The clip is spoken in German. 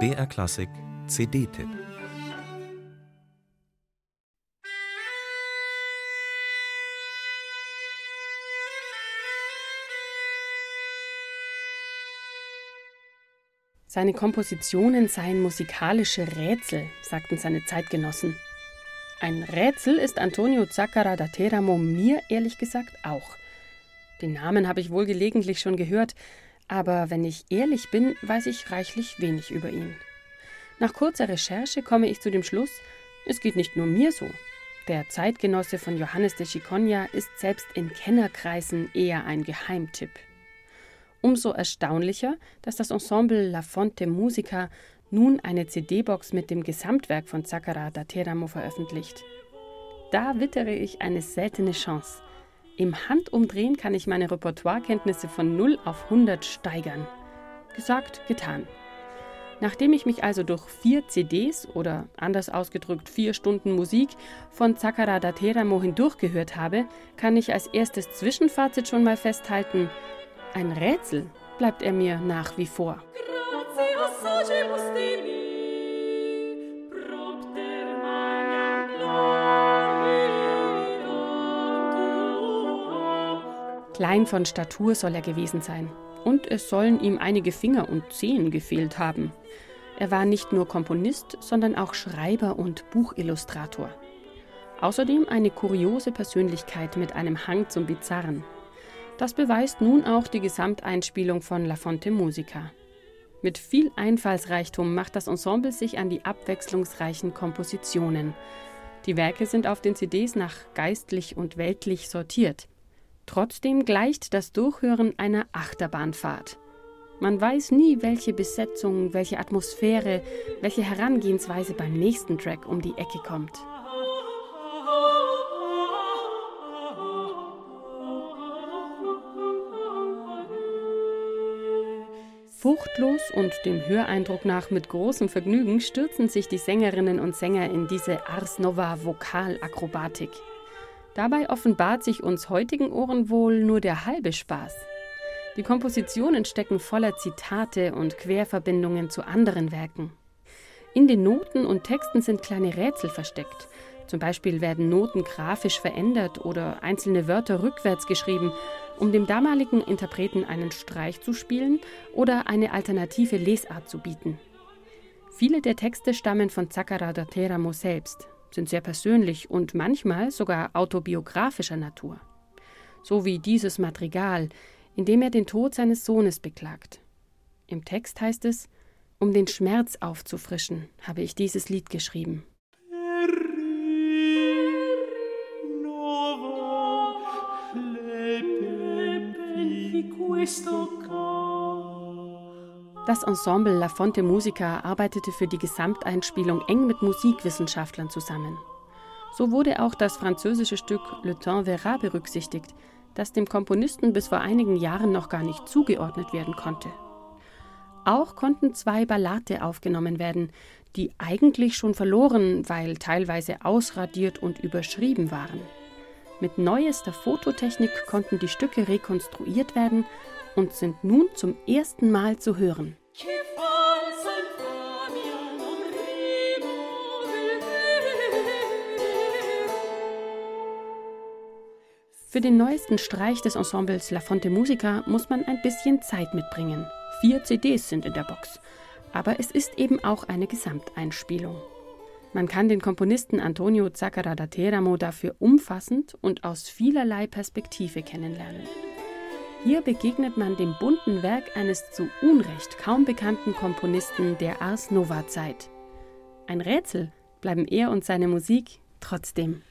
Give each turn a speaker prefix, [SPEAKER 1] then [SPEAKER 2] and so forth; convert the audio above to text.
[SPEAKER 1] BR Klassik CD-Tipp
[SPEAKER 2] Seine Kompositionen seien musikalische Rätsel, sagten seine Zeitgenossen. Ein Rätsel ist Antonio Zaccara da Teramo mir ehrlich gesagt auch. Den Namen habe ich wohl gelegentlich schon gehört, aber wenn ich ehrlich bin, weiß ich reichlich wenig über ihn. Nach kurzer Recherche komme ich zu dem Schluss, es geht nicht nur mir so. Der Zeitgenosse von Johannes de Chiconia ist selbst in Kennerkreisen eher ein Geheimtipp. Umso erstaunlicher, dass das Ensemble La Fonte Musica nun eine CD-Box mit dem Gesamtwerk von Zaccara da Teramo veröffentlicht. Da wittere ich eine seltene Chance. Im Handumdrehen kann ich meine Repertoirekenntnisse von 0 auf 100 steigern. Gesagt, getan. Nachdem ich mich also durch vier CDs oder anders ausgedrückt vier Stunden Musik von Zaccara da Teramo hindurchgehört habe, kann ich als erstes Zwischenfazit schon mal festhalten, ein Rätsel bleibt er mir nach wie vor. Klein von Statur soll er gewesen sein. Und es sollen ihm einige Finger und Zehen gefehlt haben. Er war nicht nur Komponist, sondern auch Schreiber und Buchillustrator. Außerdem eine kuriose Persönlichkeit mit einem Hang zum Bizarren. Das beweist nun auch die Gesamteinspielung von La Fonte Musica. Mit viel Einfallsreichtum macht das Ensemble sich an die abwechslungsreichen Kompositionen. Die Werke sind auf den CDs nach geistlich und weltlich sortiert. Trotzdem gleicht das Durchhören einer Achterbahnfahrt. Man weiß nie, welche Besetzung, welche Atmosphäre, welche Herangehensweise beim nächsten Track um die Ecke kommt. Furchtlos und dem Höreindruck nach mit großem Vergnügen stürzen sich die Sängerinnen und Sänger in diese Ars Nova Vokalakrobatik. Dabei offenbart sich uns heutigen Ohren wohl nur der halbe Spaß. Die Kompositionen stecken voller Zitate und Querverbindungen zu anderen Werken. In den Noten und Texten sind kleine Rätsel versteckt. Zum Beispiel werden Noten grafisch verändert oder einzelne Wörter rückwärts geschrieben um dem damaligen Interpreten einen Streich zu spielen oder eine alternative Lesart zu bieten. Viele der Texte stammen von Zaccara da Teramo selbst, sind sehr persönlich und manchmal sogar autobiografischer Natur. So wie dieses Madrigal, in dem er den Tod seines Sohnes beklagt. Im Text heißt es, um den Schmerz aufzufrischen, habe ich dieses Lied geschrieben. Das Ensemble La Fonte Musica arbeitete für die Gesamteinspielung eng mit Musikwissenschaftlern zusammen. So wurde auch das französische Stück Le Temps verra berücksichtigt, das dem Komponisten bis vor einigen Jahren noch gar nicht zugeordnet werden konnte. Auch konnten zwei Ballate aufgenommen werden, die eigentlich schon verloren, weil teilweise ausradiert und überschrieben waren. Mit neuester Fototechnik konnten die Stücke rekonstruiert werden und sind nun zum ersten Mal zu hören. Für den neuesten Streich des Ensembles La Fonte Musica muss man ein bisschen Zeit mitbringen. Vier CDs sind in der Box. Aber es ist eben auch eine Gesamteinspielung. Man kann den Komponisten Antonio Zaccara da Teramo dafür umfassend und aus vielerlei Perspektive kennenlernen. Hier begegnet man dem bunten Werk eines zu Unrecht kaum bekannten Komponisten der Ars Nova Zeit. Ein Rätsel bleiben er und seine Musik trotzdem.